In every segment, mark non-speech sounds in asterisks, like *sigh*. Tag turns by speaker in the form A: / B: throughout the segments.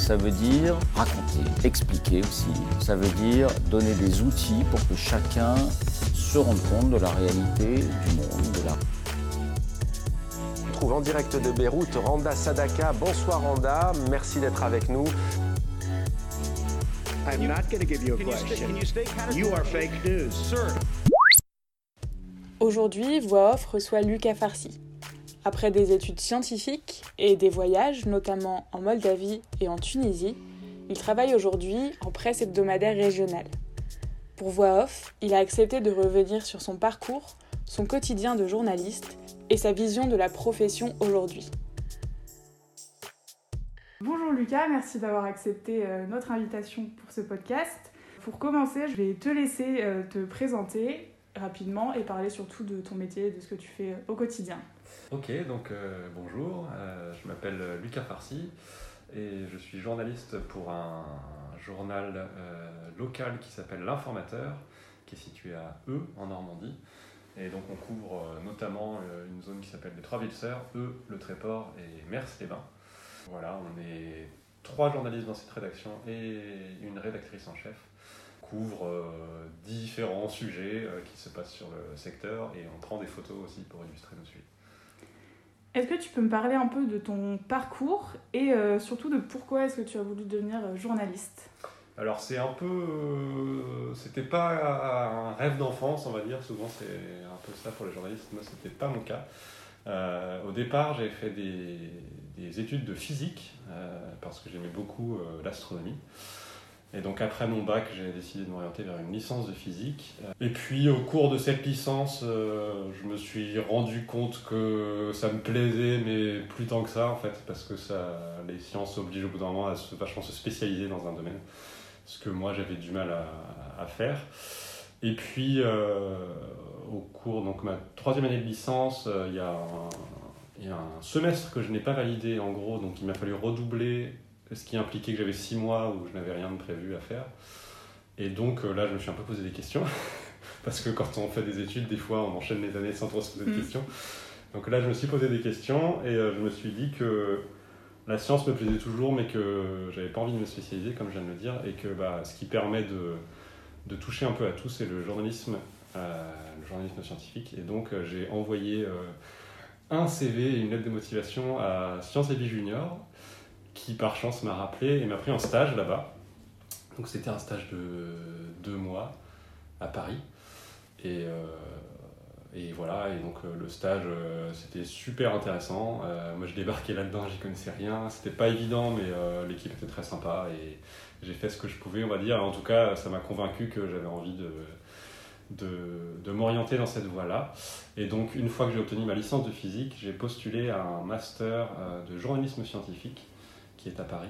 A: ça veut dire raconter, expliquer aussi. Ça veut dire donner des outils pour que chacun se rende compte de la réalité du monde, de la
B: On trouve en direct de Beyrouth Randa Sadaka. Bonsoir Randa, merci d'être avec nous.
C: I'm not going to give you a question. You are fake news.
D: Aujourd'hui, Voix Off reçoit Lucas Farsi. Après des études scientifiques et des voyages, notamment en Moldavie et en Tunisie, il travaille aujourd'hui en presse hebdomadaire régionale. Pour Voix Off, il a accepté de revenir sur son parcours, son quotidien de journaliste et sa vision de la profession aujourd'hui. Bonjour Lucas, merci d'avoir accepté euh, notre invitation pour ce podcast. Pour commencer, je vais te laisser euh, te présenter rapidement et parler surtout de ton métier, de ce que tu fais au quotidien.
E: Ok, donc euh, bonjour, euh, je m'appelle Lucas Farsi et je suis journaliste pour un journal euh, local qui s'appelle L'Informateur, qui est situé à E en Normandie. Et donc on couvre notamment une zone qui s'appelle les Trois Villes Sœurs, E, le Tréport et Mers-les-Bains. Voilà, on est trois journalistes dans cette rédaction et une rédactrice en chef couvre différents sujets qui se passent sur le secteur et on prend des photos aussi pour illustrer nos sujets.
D: Est-ce que tu peux me parler un peu de ton parcours et euh, surtout de pourquoi est-ce que tu as voulu devenir euh, journaliste?
E: Alors c'est un peu, euh, c'était pas un rêve d'enfance on va dire. Souvent c'est un peu ça pour les journalistes. Moi c'était pas mon cas. Au départ j'ai fait des, des études de physique parce que j'aimais beaucoup l'astronomie. Et donc après mon bac, j'ai décidé de m'orienter vers une licence de physique. Et puis au cours de cette licence, euh, je me suis rendu compte que ça me plaisait, mais plus tant que ça en fait, parce que ça, les sciences obligent au bout d'un moment à se, vachement se spécialiser dans un domaine, ce que moi j'avais du mal à, faire. Et puis euh, au cours donc ma troisième année de licence, euh, il y a il y a un semestre que je n'ai pas validé en gros, donc il m'a fallu redoubler ce qui impliquait que j'avais six mois où je n'avais rien de prévu à faire. Et donc euh, là, je me suis un peu posé des questions, *laughs* parce que quand on fait des études, des fois, on enchaîne les années sans trop se poser de
D: Mm.
E: questions. Donc là, je me suis posé des questions et euh, je me suis dit que la science me plaisait toujours, mais que j'avais pas envie de me spécialiser, comme je viens de le dire, et que bah, ce qui permet de, de toucher un peu à tout, c'est le journalisme, euh, le journalisme scientifique. Et donc, j'ai envoyé euh, un CV et une lettre de motivation à Sciences et Vie Junior, qui par chance m'a rappelé et m'a pris en stage là-bas. Donc c'était un stage de deux mois à Paris. Et, euh, et voilà, et donc euh, le stage euh, c'était super intéressant. Moi je débarquais là-dedans, j'y connaissais rien. C'était pas évident, mais l'équipe était très sympa et j'ai fait ce que je pouvais, on va dire. En tout cas, ça m'a convaincu que j'avais envie de, de, de m'orienter dans cette voie-là. Et donc, une fois que j'ai obtenu ma licence de physique, j'ai postulé à un master de journalisme scientifique qui est à Paris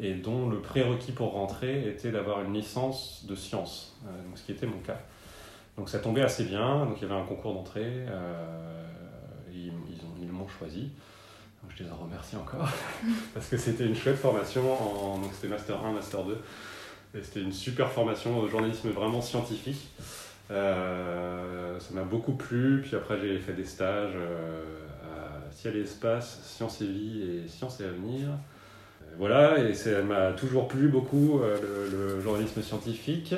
E: et dont le prérequis pour rentrer était d'avoir une licence de sciences, euh, donc ce qui était mon cas. Donc ça tombait assez bien, donc il y avait un concours d'entrée, euh, ils, ils ont- ils m'ont choisi. Je les en remercie encore, *laughs* parce que c'était une chouette formation, donc c'était Master 1, Master 2, et c'était une super formation au journalisme vraiment scientifique. Euh, ça m'a beaucoup plu, puis après j'ai fait des stages à Ciel et Espace, Sciences et Vie et Sciences et Avenir. Euh, Voilà, et ça m'a toujours plu beaucoup, euh, le, journalisme scientifique.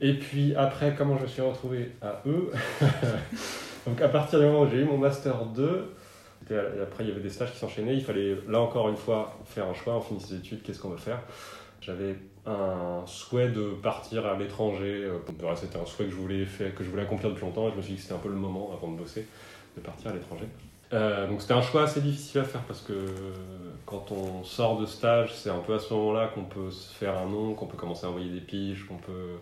E: Et puis après, comment je me suis retrouvé à eux *laughs* Donc à partir du moment où j'ai eu mon Master 2, c'était- après il y avait des stages qui s'enchaînaient, il fallait là encore une fois faire un choix, on finit ses études, qu'est-ce qu'on veut faire? J'avais un souhait de partir à l'étranger. Euh, c'était un souhait que je voulais faire, que je voulais accomplir depuis longtemps et je me suis dit que c'était un peu le moment avant de bosser de partir à l'étranger. Euh, donc c'était un choix assez difficile à faire parce que quand on sort de stage, c'est un peu à ce moment-là qu'on peut se faire un nom, qu'on peut commencer à envoyer des piges, qu'on peut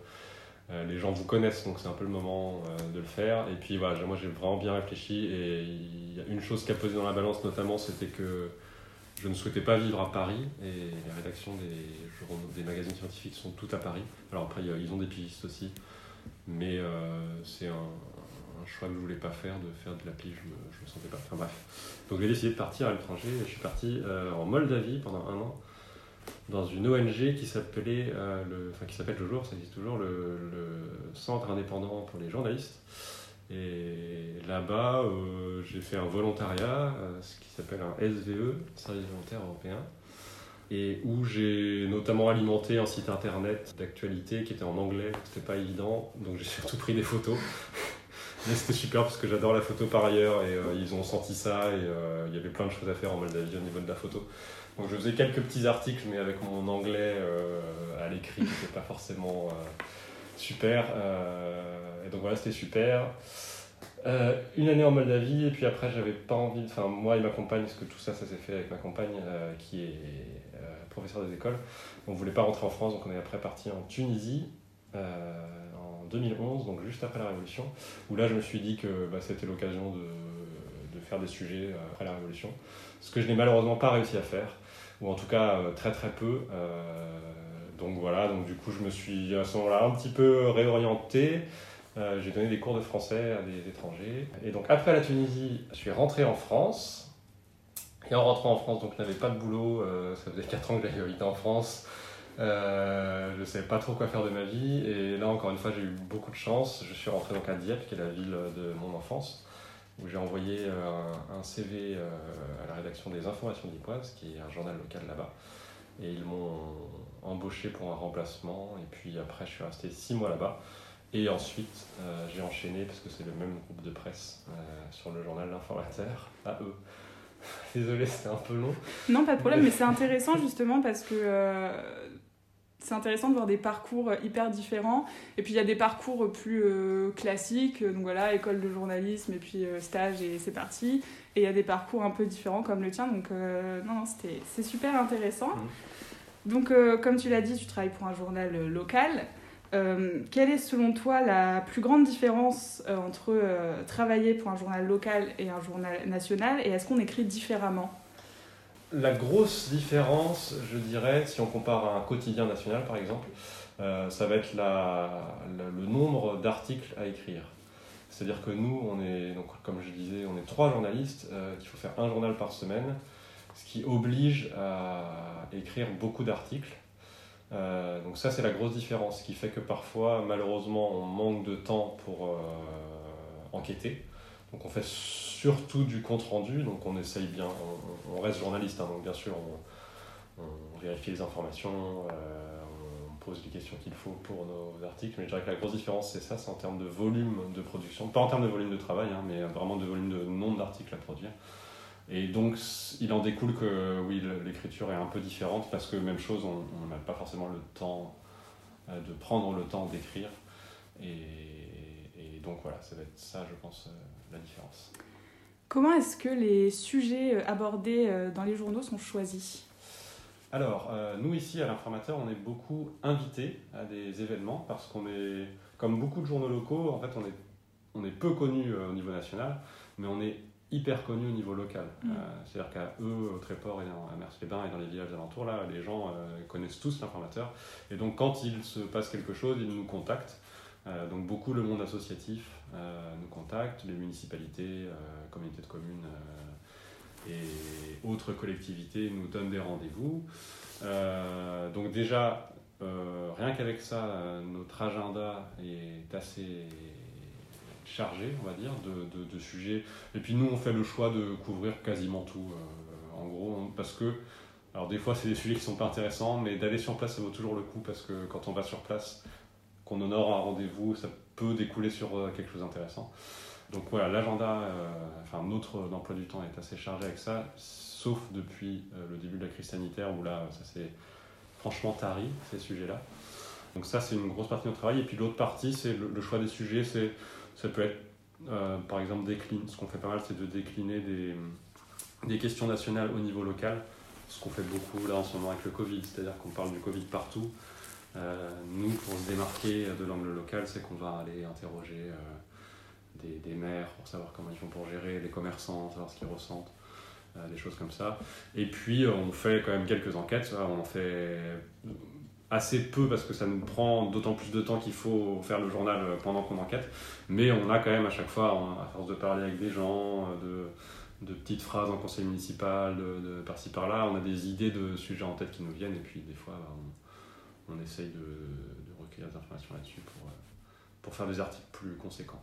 E: euh, les gens vous connaissent, donc c'est un peu le moment de le faire. Et puis voilà, moi j'ai vraiment bien réfléchi et il y a une chose qui a pesé dans la balance notamment, c'était que je ne souhaitais pas vivre à Paris et les rédactions des, des magazines scientifiques sont toutes à Paris. Alors après, ils ont des pigistes aussi, mais euh, c'est un, choix que je voulais pas faire, de faire de la je ne me, sentais pas. Enfin bref. Donc j'ai décidé de partir à l'étranger et je suis parti euh, en Moldavie pendant un an dans une ONG qui s'appelait, euh, le, enfin qui s'appelle toujours, ça existe toujours, le Centre indépendant pour les journalistes. Et là-bas, euh, j'ai fait un volontariat, ce qui s'appelle un SVE, Service volontaire européen, et où j'ai notamment alimenté un site internet d'actualité qui était en anglais, c'était pas évident, donc j'ai *laughs* surtout pris des photos. Mais c'était super parce que j'adore la photo par ailleurs et euh, ils ont senti ça et il y avait plein de choses à faire en Moldavie au niveau de la photo. Donc je faisais quelques petits articles mais avec mon anglais à l'écrit, c'était pas forcément super. Euh, et donc voilà, c'était super. Euh, une année en Moldavie, et puis après, j'avais pas envie, enfin, moi et ma compagne, parce que tout ça, ça s'est fait avec ma compagne euh, qui est professeur des écoles. On voulait pas rentrer en France, donc on est après parti en Tunisie en 2011, donc juste après la Révolution, où là, je me suis dit que bah, c'était l'occasion de, de, faire des sujets après la Révolution. Ce que je n'ai malheureusement pas réussi à faire, ou en tout cas très très peu donc voilà, donc du coup je me suis à ce moment-là un petit peu réorienté. Euh, j'ai donné des cours de français à des étrangers. Et donc après la Tunisie, je suis rentré en France. Et en rentrant en France, donc je n'avais pas de boulot, euh, ça faisait 4 ans que j'avais habité en France. Euh, je ne savais pas trop quoi faire de ma vie. Et là encore une fois, j'ai eu beaucoup de chance. Je suis rentré donc à Dieppe, qui est la ville de mon enfance, où j'ai envoyé un, CV à la rédaction des Informations d'Ipoise, qui est un journal local là-bas. Et ils m'ont embauché pour un remplacement. Et puis après, je suis resté six mois là-bas. Et ensuite, euh, j'ai enchaîné, parce que c'est le même groupe de presse, euh, sur le journal L'Informateur, à eux. *laughs* Désolé, c'était un peu long.
D: Non, pas de problème, mais c'est intéressant justement parce que euh, c'est intéressant de voir des parcours hyper différents. Et puis il y a des parcours plus classiques, donc voilà, école de journalisme et puis stage et c'est parti. Et il y a des parcours un peu différents comme le tien, donc non, non, c'est super intéressant. Mmh. Donc, euh, comme tu l'as dit, tu travailles pour un journal euh, local. Euh, quelle est selon toi la plus grande différence entre travailler pour un journal local et un journal national? Et est-ce qu'on écrit différemment?
E: La grosse différence, je dirais, si on compare à un quotidien national par exemple, ça va être le nombre d'articles à écrire. C'est-à-dire que nous, on est, comme je disais, on est trois journalistes, qu'il faut faire un journal par semaine ce qui oblige à écrire beaucoup d'articles. Euh, donc ça c'est la grosse différence, ce qui fait que parfois malheureusement on manque de temps pour euh, enquêter. Donc on fait surtout du compte rendu, donc on essaye bien, on, reste journaliste, hein, donc bien sûr on, vérifie les informations, euh, on pose les questions qu'il faut pour nos articles, mais je dirais que la grosse différence c'est ça, c'est en termes de volume de production, pas en termes de volume de travail, hein, mais vraiment de volume de nombre d'articles à produire. Et donc, il en découle que oui, l'écriture est un peu différente parce que, même chose, on n'a pas forcément le temps euh, de prendre le temps d'écrire. Et, donc, voilà, ça va être ça, je pense, euh, la différence.
D: Comment est-ce que les sujets euh, abordés dans les journaux sont choisis?
E: Alors, nous ici à l'Informateur, on est beaucoup invités à des événements parce qu'on est, comme beaucoup de journaux locaux, en fait, on est, on est peu connus au niveau national, mais on est hyper connu au niveau local. Mm. Euh, c'est-à-dire qu'à eux, au Tréport et à Mers-les-Bains et dans les villages alentours, là, les gens euh, connaissent tous l'informateur. Et donc, quand il se passe quelque chose, ils nous contactent. Euh, donc, beaucoup le monde associatif nous contacte, les municipalités, communautés de communes et autres collectivités nous donnent des rendez-vous. donc, déjà, rien qu'avec ça, notre agenda est assez chargé, on va dire, de, de, sujets. Et puis nous, on fait le choix de couvrir quasiment tout, euh, en gros, parce que, alors des fois, c'est des sujets qui sont pas intéressants, mais d'aller sur place, ça vaut toujours le coup, parce que quand on va sur place, qu'on honore un rendez-vous, ça peut découler sur euh, quelque chose d'intéressant. Donc voilà, l'agenda, euh, enfin notre emploi du temps est assez chargé avec ça, sauf depuis le début de la crise sanitaire, où là, ça s'est franchement tari, ces sujets-là. Donc ça, c'est une grosse partie de notre travail. Et puis l'autre partie, c'est le, choix des sujets. C'est, ça peut être, euh, par exemple, décline. Ce qu'on fait pas mal, c'est de décliner des questions nationales au niveau local. Ce qu'on fait beaucoup là en ce moment avec le Covid, c'est-à-dire qu'on parle du Covid partout. Euh, nous, pour se démarquer de l'angle local, c'est qu'on va aller interroger euh, des, des, maires pour savoir comment ils font pour gérer, les commerçants, savoir ce qu'ils ressentent, euh, des choses comme ça. Et puis, on fait quand même quelques enquêtes. On en fait assez peu parce que ça nous prend d'autant plus de temps qu'il faut faire le journal pendant qu'on enquête. Mais on a quand même à chaque fois, à force de parler avec des gens, de, de petites phrases en conseil municipal, de, par-ci par-là, on a des idées de sujets en tête qui nous viennent et puis des fois on, on essaye de, recueillir des informations là-dessus pour, pour faire des articles plus conséquents.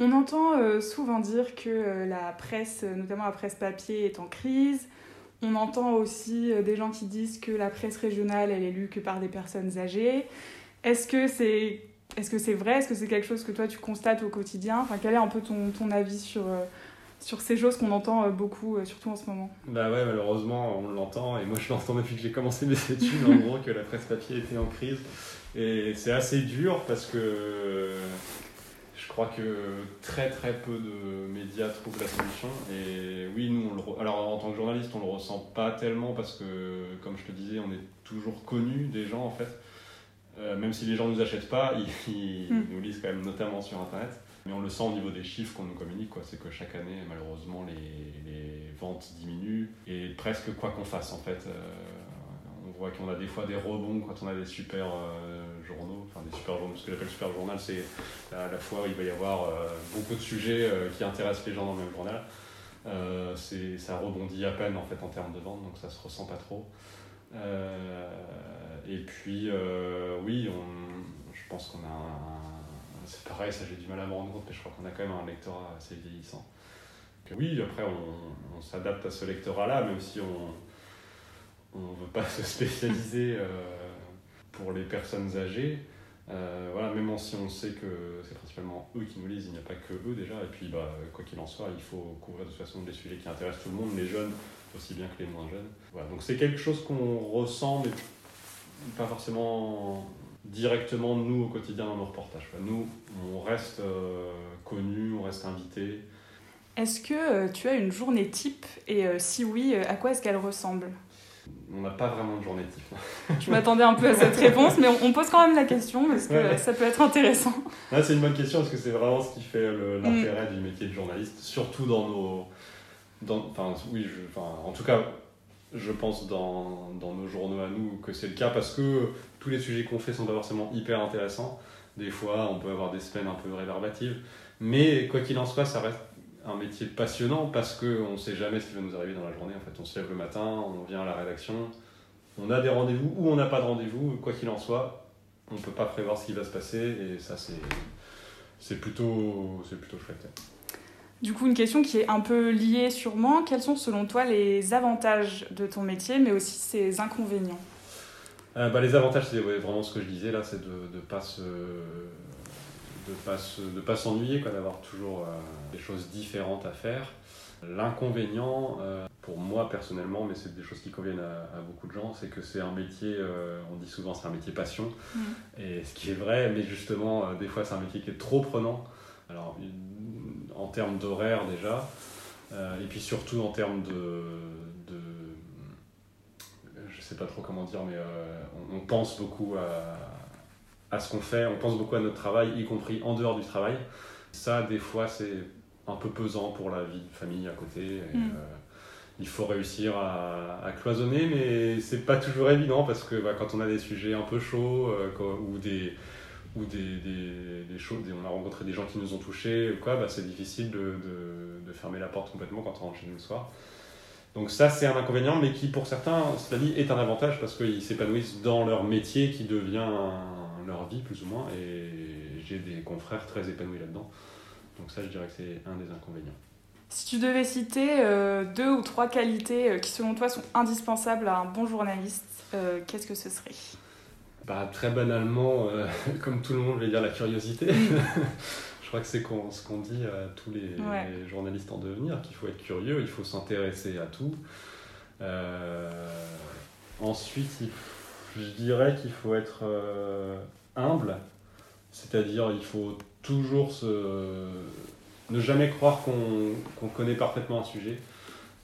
D: On entend euh, souvent dire que euh, la presse, notamment la presse papier, est en crise, on entend aussi euh, des gens qui disent que la presse régionale, elle est lue que par des personnes âgées. Est-ce que c'est est -ce vrai? Est-ce que c'est quelque chose que toi tu constates au quotidien? Enfin, Quel est un peu ton, ton avis sur, euh, sur ces choses qu'on entend euh, beaucoup, surtout en ce moment
E: Bah ouais, malheureusement, on l'entend. Et moi, je l'entends depuis que j'ai commencé mes *laughs* études, en gros, que la presse papier était en crise. Et c'est assez dur parce que je crois que très très peu de médias trouvent la solution. Et oui, nous, on le alors en tant que journaliste, on le ressent pas tellement parce que, comme je te disais, on est toujours connu des gens en fait. Euh, même si les gens ne nous achètent pas, *laughs* ils, mm. nous lisent quand même notamment sur Internet. Mais on le sent au niveau des chiffres qu'on nous communique, quoi. c'est que chaque année, malheureusement, les, les, ventes diminuent. Et presque quoi qu'on fasse, en fait. Euh, on voit qu'on a des fois des rebonds quand on a des super euh, journaux, enfin des super journaux, ce que j'appelle super journal, c'est à la fois il va y avoir euh, beaucoup de sujets qui intéressent les gens dans le même journal. ça rebondit à peine en fait en termes de vente, donc ça se ressent pas trop. et puis oui, on, je pense qu'on a un, c'est pareil, ça j'ai du mal à me rendre compte, mais je crois qu'on a quand même un lectorat assez vieillissant. oui, après on, on s'adapte à ce lectorat-là, même si on ne veut pas *laughs* se spécialiser euh, pour les personnes âgées. Euh, voilà, même si on sait que c'est principalement eux qui nous lisent, il n'y a pas que eux déjà. Et puis, bah, quoi qu'il en soit, il faut couvrir de toute façon des sujets qui intéressent tout le monde, les jeunes aussi bien que les moins jeunes. Voilà, donc c'est quelque chose qu'on ressent, mais pas forcément directement nous au quotidien dans nos reportages. Nous, on reste euh, connus, on reste invités.
D: Est-ce que tu as une journée type et si oui, à quoi est-ce qu'elle ressemble?
E: On n'a pas vraiment de journée type. *laughs*
D: Je m'attendais un peu à cette réponse, mais on, pose quand même la question parce que ça peut être intéressant.
E: c'est une bonne question parce que c'est vraiment ce qui fait l'intérêt du métier de journaliste, surtout dans nos. enfin, oui, en tout cas, je pense dans, dans, nos journaux à nous que c'est le cas parce que tous les sujets qu'on fait sont pas forcément hyper intéressants. Des fois, on peut avoir des semaines un peu rébarbatives, mais quoi qu'il en soit, ça reste un métier passionnant parce qu'on ne sait jamais ce qui va nous arriver dans la journée. En fait, on se lève le matin, on vient à la rédaction, on a des rendez-vous ou on n'a pas de rendez-vous, quoi qu'il en soit, on ne peut pas prévoir ce qui va se passer et ça, c'est plutôt, plutôt chouette.
D: Du coup, une question qui est un peu liée sûrement. Quels sont selon toi les avantages de ton métier, mais aussi ses inconvénients?
E: Euh, bah, Les avantages, c'est vraiment ce que je disais là, c'est de ne pas se de pas de pas s'ennuyer, d'avoir toujours euh, des choses différentes à faire. L'inconvénient, euh, pour moi personnellement, mais c'est des choses qui conviennent à, beaucoup de gens, c'est que c'est un métier, euh, on dit souvent c'est un métier passion, mm. et ce qui est vrai, mais justement, des fois c'est un métier qui est trop prenant. Alors, en termes d'horaire déjà, et puis surtout en termes de, sais pas trop comment dire, mais on, pense beaucoup à, à ce qu'on fait, on pense beaucoup à notre travail, y compris en dehors du travail. Ça, des fois, c'est un peu pesant pour la vie de famille à côté. Mm. Euh, il faut réussir à, cloisonner, mais c'est pas toujours évident parce que bah, quand on a des sujets un peu chauds euh, ou des ou des, des, des, choses, on a rencontré des gens qui nous ont touchés, quoi, bah, c'est difficile de, de, de, fermer la porte complètement quand on rentre chez nous le soir. Donc ça, c'est un inconvénient, mais qui pour certains, cela dit, est un avantage parce qu'ils s'épanouissent dans leur métier qui devient leur vie plus ou moins et j'ai des confrères très épanouis là-dedans. Donc ça je dirais que c'est un des inconvénients.
D: Si tu devais citer euh, deux ou trois qualités euh, qui selon toi sont indispensables à un bon journaliste, euh, qu'est-ce que ce serait?
E: Bah, Très banalement, *laughs* comme tout le monde, je vais dire la curiosité. *laughs* je crois que c'est ce qu'on dit à tous les, les, journalistes en devenir, qu'il faut être curieux, il faut s'intéresser à tout. ensuite, il Je dirais qu'il faut être humble, c'est-à-dire il faut toujours se... ne jamais croire qu'on connaît parfaitement un sujet.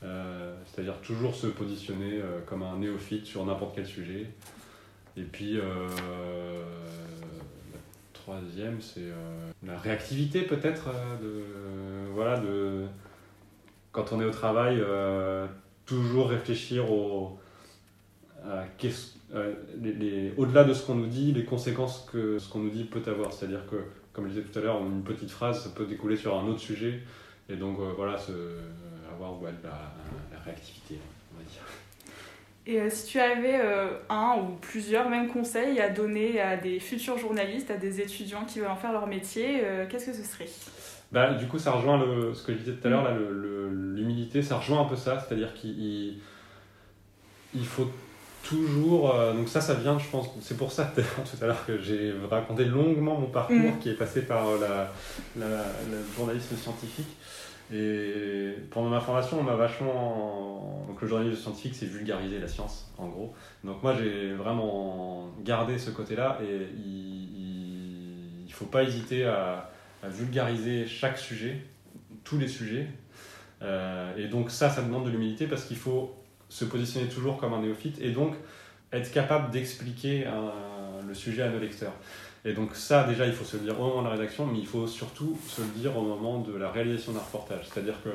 E: c'est-à-dire toujours se positionner comme un néophyte sur n'importe quel sujet. Et puis, troisième, c'est euh, la réactivité peut-être. Euh, de, voilà, de, quand on est au travail, euh, toujours réfléchir au, au-delà de ce qu'on nous dit, les conséquences que ce qu'on nous dit peut avoir. C'est-à-dire que, comme je disais tout à l'heure, une petite phrase, ça peut découler sur un autre sujet. Et donc, voilà, avoir ouais, la réactivité.
D: Et euh, si tu avais euh, un ou plusieurs mêmes conseils à donner à des futurs journalistes, à des étudiants qui veulent en faire leur métier, euh, qu'est-ce que ce serait?
E: Bah, Du coup, ça rejoint le, ce que je disais tout à l'heure, l'humilité, ça rejoint un peu ça, c'est-à-dire qu'il il faut toujours. donc, ça, ça vient, je pense, c'est pour ça *laughs* tout à l'heure que j'ai raconté longuement mon parcours mm. qui est passé par la, la, le journalisme scientifique. Et pendant ma formation, on m'a vachement. Donc, le journalisme scientifique, c'est vulgariser la science, en gros. Donc, moi, j'ai vraiment gardé ce côté-là et il ne faut pas hésiter à, vulgariser chaque sujet, tous les sujets. Euh, et donc, ça, ça demande de l'humilité parce qu'il faut se positionner toujours comme un néophyte et donc être capable d'expliquer le sujet à nos lecteurs. Et donc ça, déjà, il faut se le dire au moment de la rédaction, mais il faut surtout se le dire au moment de la réalisation d'un reportage. C'est-à-dire que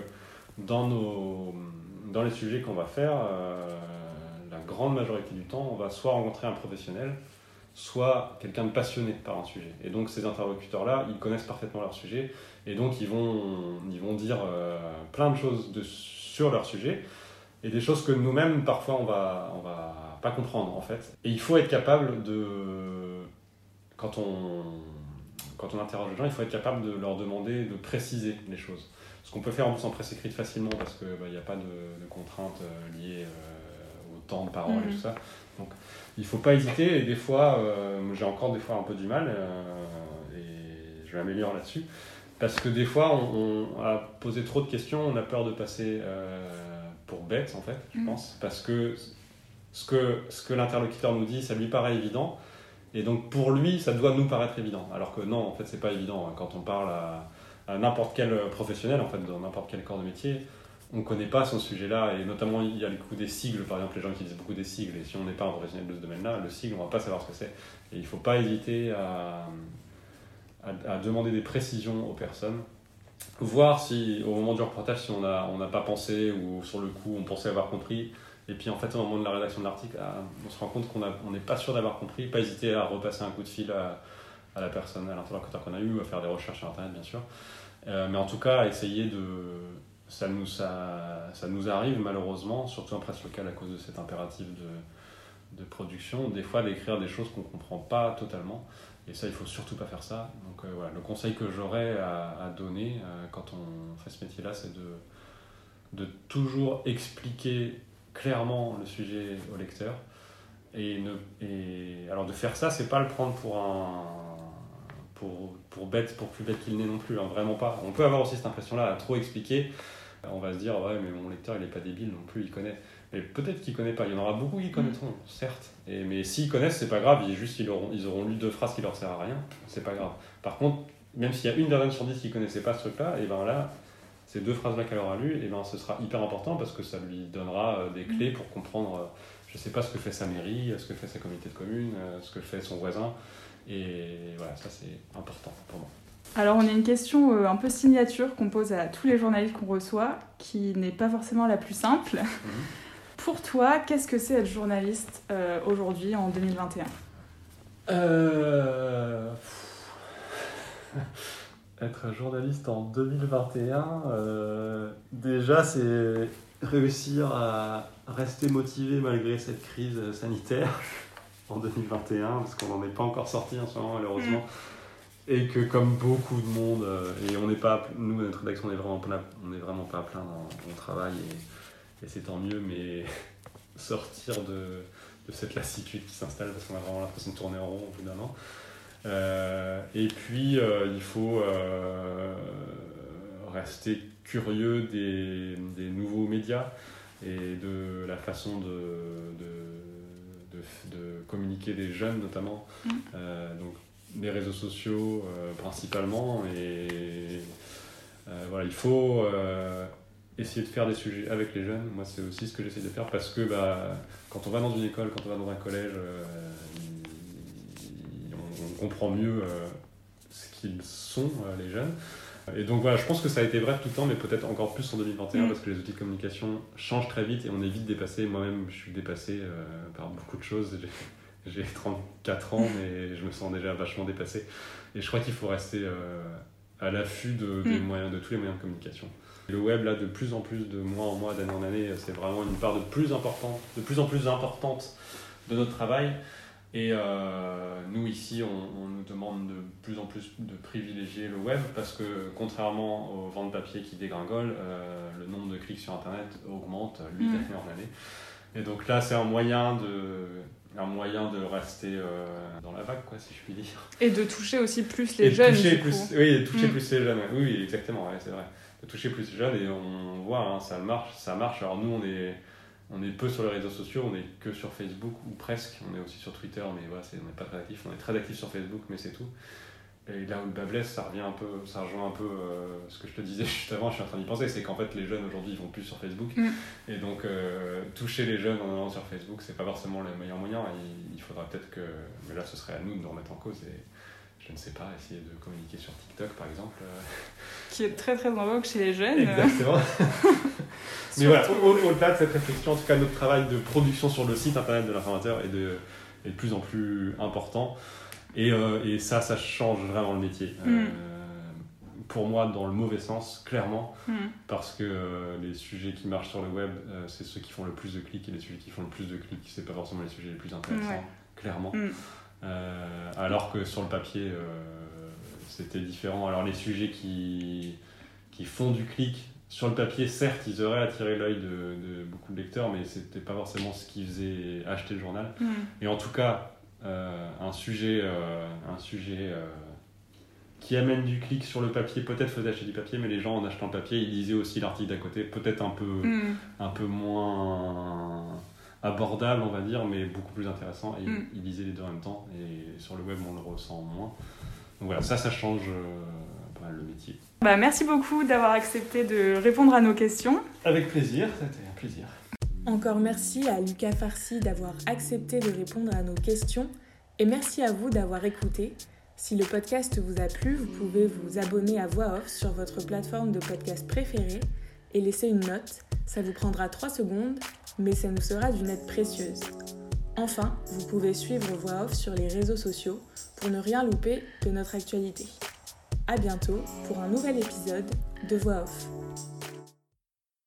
E: dans, nos, dans les sujets qu'on va faire, euh, la grande majorité du temps, on va soit rencontrer un professionnel, soit quelqu'un de passionné par un sujet. Et donc ces interlocuteurs-là, ils connaissent parfaitement leur sujet, et donc ils vont, ils vont dire euh, plein de choses de, sur leur sujet, et des choses que nous-mêmes, parfois, on va, on va pas comprendre, en fait. Et il faut être capable de quand on, quand on interroge les gens, il faut être capable de leur demander de préciser les choses. Ce qu'on peut faire en plus en presse écrite facilement parce qu'il bah, n'y a pas de, contraintes euh, liées euh, au temps de parole et mhm. tout ça. Donc il ne faut pas hésiter et des fois, euh, j'ai encore des fois un peu du mal et je m'améliore là-dessus. Parce que des fois, on, a posé trop de questions, on a peur de passer pour bête en fait, je mhm. pense. Parce que ce que, ce que l'interlocuteur nous dit, ça lui paraît évident et donc pour lui, ça doit nous paraître évident. Alors que non, en fait, c'est pas évident. Quand on parle à, n'importe quel professionnel, en fait, dans n'importe quel corps de métier, on connaît pas son sujet-là. Et notamment, il y a le coup des sigles, par exemple, les gens qui disent beaucoup des sigles. Et si on n'est pas un professionnel de ce domaine-là, le sigle, on va pas savoir ce que c'est. Et il faut pas hésiter à, à, demander des précisions aux personnes. Voir si, au moment du reportage, si on n'a on pas pensé ou sur le coup, on pensait avoir compris et puis en fait, au moment de la rédaction de l'article, ah, on se rend compte qu'on n'est pas sûr d'avoir compris. Pas hésiter à repasser un coup de fil à, la personne, à l'interlocuteur qu'on a eu, à faire des recherches sur Internet, bien sûr. Euh, mais en tout cas, essayer de. Ça nous, ça, ça nous arrive malheureusement, surtout en presse locale à cause de cet impératif de, de production, des fois d'écrire des choses qu'on ne comprend pas totalement. Et ça, il faut surtout pas faire ça. Donc euh, voilà, le conseil que j'aurais à, donner euh, quand on fait ce métier-là, c'est de, de toujours expliquer clairement le sujet au lecteur. Et, ne, et alors de faire ça, c'est pas le prendre pour un pour, pour bête, pour plus bête qu'il n'est non plus, hein, vraiment pas. On peut avoir aussi cette impression-là à trop expliquer. On va se dire ouais mais mon lecteur il est pas débile non plus, il connaît. Mais peut-être qu'il connaît pas. Il y en aura beaucoup qui connaîtront, certes. Et, mais s'ils connaissent, c'est pas grave. Ils, juste, ils, auront, ils auront lu deux phrases qui leur servent à rien. C'est pas grave. Par contre, même s'il y a une personne sur dix qui connaissait pas ce truc-là, et ben là, ces deux phrases-là qu'elle aura lues, et ben, ce sera hyper important parce que ça lui donnera euh, des mm. clés pour comprendre, euh, je ne sais pas, ce que fait sa mairie, ce que fait sa communauté de communes, euh, ce que fait son voisin. Et voilà, ça c'est important pour moi.
D: Alors on a une question un peu signature qu'on pose à tous les journalistes qu'on reçoit, qui n'est pas forcément la plus simple. Mhm. Pour toi, qu'est-ce que c'est être journaliste aujourd'hui en 2021
E: euh être journaliste en 2021, euh, déjà, c'est réussir à rester motivé malgré cette crise sanitaire en 2021, parce qu'on n'en est pas encore sorti en ce moment, malheureusement. Mm. Et que, comme beaucoup de monde, euh, et on n'est pas, nous, notre rédaction, on n'est vraiment, on est vraiment pas à plein dans, le travail, et, c'est tant mieux, mais sortir de, de cette lassitude qui s'installe, parce qu'on a vraiment l'impression de tourner en rond au bout d'un an. Euh, et puis, euh, il faut euh, rester curieux des, des, nouveaux médias et de la façon de, de, de communiquer des jeunes notamment.
D: Mm.
E: Euh, donc les réseaux sociaux euh, principalement. Et euh, voilà, il faut essayer de faire des sujets avec les jeunes. Moi, c'est aussi ce que j'essaie de faire parce que bah, quand on va dans une école, quand on va dans un collège, comprend mieux euh, ce qu'ils sont, euh, les jeunes. Et donc voilà, je pense que ça a été vrai tout le temps, mais peut-être encore plus en 2021
D: Mm.
E: parce que les outils de communication changent très vite et on est vite dépassé. Moi-même, je suis dépassé euh, par beaucoup de choses. J'ai- *laughs* J'ai 34 ans, mais je me sens déjà vachement dépassé. Et je crois qu'il faut rester euh, à l'affût de, des
D: Mm.
E: moyens, de tous les moyens de communication. Le web, là, de plus en plus, de mois en mois, d'année en année, c'est vraiment une part de plus, important, de plus en plus importante de notre travail. Et euh, nous, ici, on, on nous demande de plus en plus de privilégier le web parce que, contrairement aux ventes papier qui dégringolent, euh, le nombre de clics sur Internet augmente, lui,
D: Mm.
E: d'année en année. Et donc là, c'est un moyen de, un moyen de rester euh, dans la vague, quoi, si je puis dire.
D: Et de toucher aussi plus les
E: Et
D: jeunes.
E: toucher
D: du
E: plus,
D: coup.
E: oui, de toucher
D: Mm.
E: plus les jeunes. Oui, oui, exactement, ouais, c'est vrai. De toucher plus les jeunes et on voit, hein, ça marche, ça marche. Alors nous, on est, on est peu sur les réseaux sociaux, on est que sur Facebook ou presque. On est aussi sur Twitter, mais voilà, c'est- on n'est pas très actif. On est très actif sur Facebook, mais c'est tout. Et là où le bas blesse, ça revient un peu, ça rejoint un peu euh, ce que je te disais *laughs* juste avant. Je suis en train d'y penser, c'est qu'en fait les jeunes aujourd'hui ils vont plus sur Facebook,
D: Mm.
E: et donc euh, toucher les jeunes en allant sur Facebook, c'est pas forcément le meilleur moyen. Il, il faudra peut-être que, mais là ce serait à nous de nous remettre en cause et je ne sais pas, essayer de communiquer sur TikTok par exemple. euh. *laughs*
D: Qui est très très en vogue chez les jeunes.
E: Exactement. *laughs* Mais voilà, au- au- au-delà de cette réflexion, en tout cas, notre travail de production sur le site internet de l'informateur est de, est de plus en plus important. Et, euh, et ça, ça change vraiment le métier. Euh, pour moi, dans le mauvais sens, clairement,
D: Mm.
E: parce que euh, les sujets qui marchent sur le web, c'est ceux qui font le plus de clics, et les sujets qui font le plus de clics, c'est pas forcément les sujets les plus intéressants,
D: Ouais.
E: clairement.
D: Mm.
E: Euh, alors que sur le papier, euh, c'était différent. Alors les sujets qui, qui font du clic sur le papier, certes, ils auraient attiré l'œil de, de beaucoup de lecteurs, mais c'était pas forcément ce qui faisait acheter le journal.
D: Mm.
E: Et en tout cas, euh, un sujet, euh, un sujet euh, qui amène du clic sur le papier, peut-être faisait acheter du papier, mais les gens en achetant le papier, ils lisaient aussi l'article d'à côté, peut-être un peu,
D: Mm.
E: un peu moins abordable, on va dire, mais beaucoup plus intéressant. Et
D: Mm.
E: ils lisaient les deux en même temps, et sur le web, on le ressent moins. Donc voilà, ça, ça change euh, pas mal le métier.
D: Bah, merci beaucoup d'avoir accepté de répondre à nos questions.
E: Avec plaisir, c'était un plaisir.
D: Encore merci à Lucas Farsi d'avoir accepté de répondre à nos questions et merci à vous d'avoir écouté. Si le podcast vous a plu, vous pouvez vous abonner à Voix Off sur votre plateforme de podcast préférée et laisser une note. Ça vous prendra 3 secondes, mais ça nous sera d'une aide précieuse. Enfin, vous pouvez suivre Voix Off sur les réseaux sociaux pour ne rien louper de notre actualité. A bientôt pour un nouvel épisode de Voix Off.